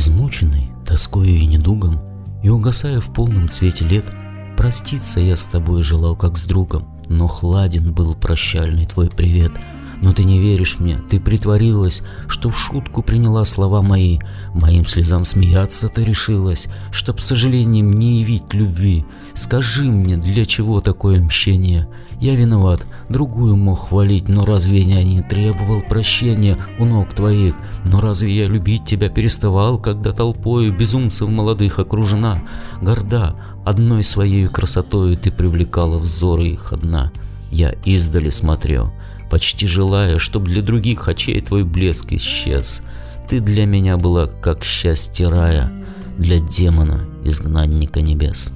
Измученный, тоскою и недугом, и угасая в полном цвете лет, проститься я с тобой желал как с другом, но хладен был прощальный твой привет — но ты не веришь мне, ты притворилась, что в шутку приняла слова мои. Моим слезам смеяться ты решилась, чтоб сожалением не явить любви. Скажи мне, для чего такое мщение? Я виноват, другую мог хвалить, но разве я не требовал прощения у ног твоих? Но разве я любить тебя переставал, когда толпою безумцев молодых окружена? Горда, одной своей красотою ты привлекала взоры их одна. Я издали смотрел, почти желая, чтоб для других очей твой блеск исчез. Ты для меня была как счастье рая, для демона, изгнанника небес.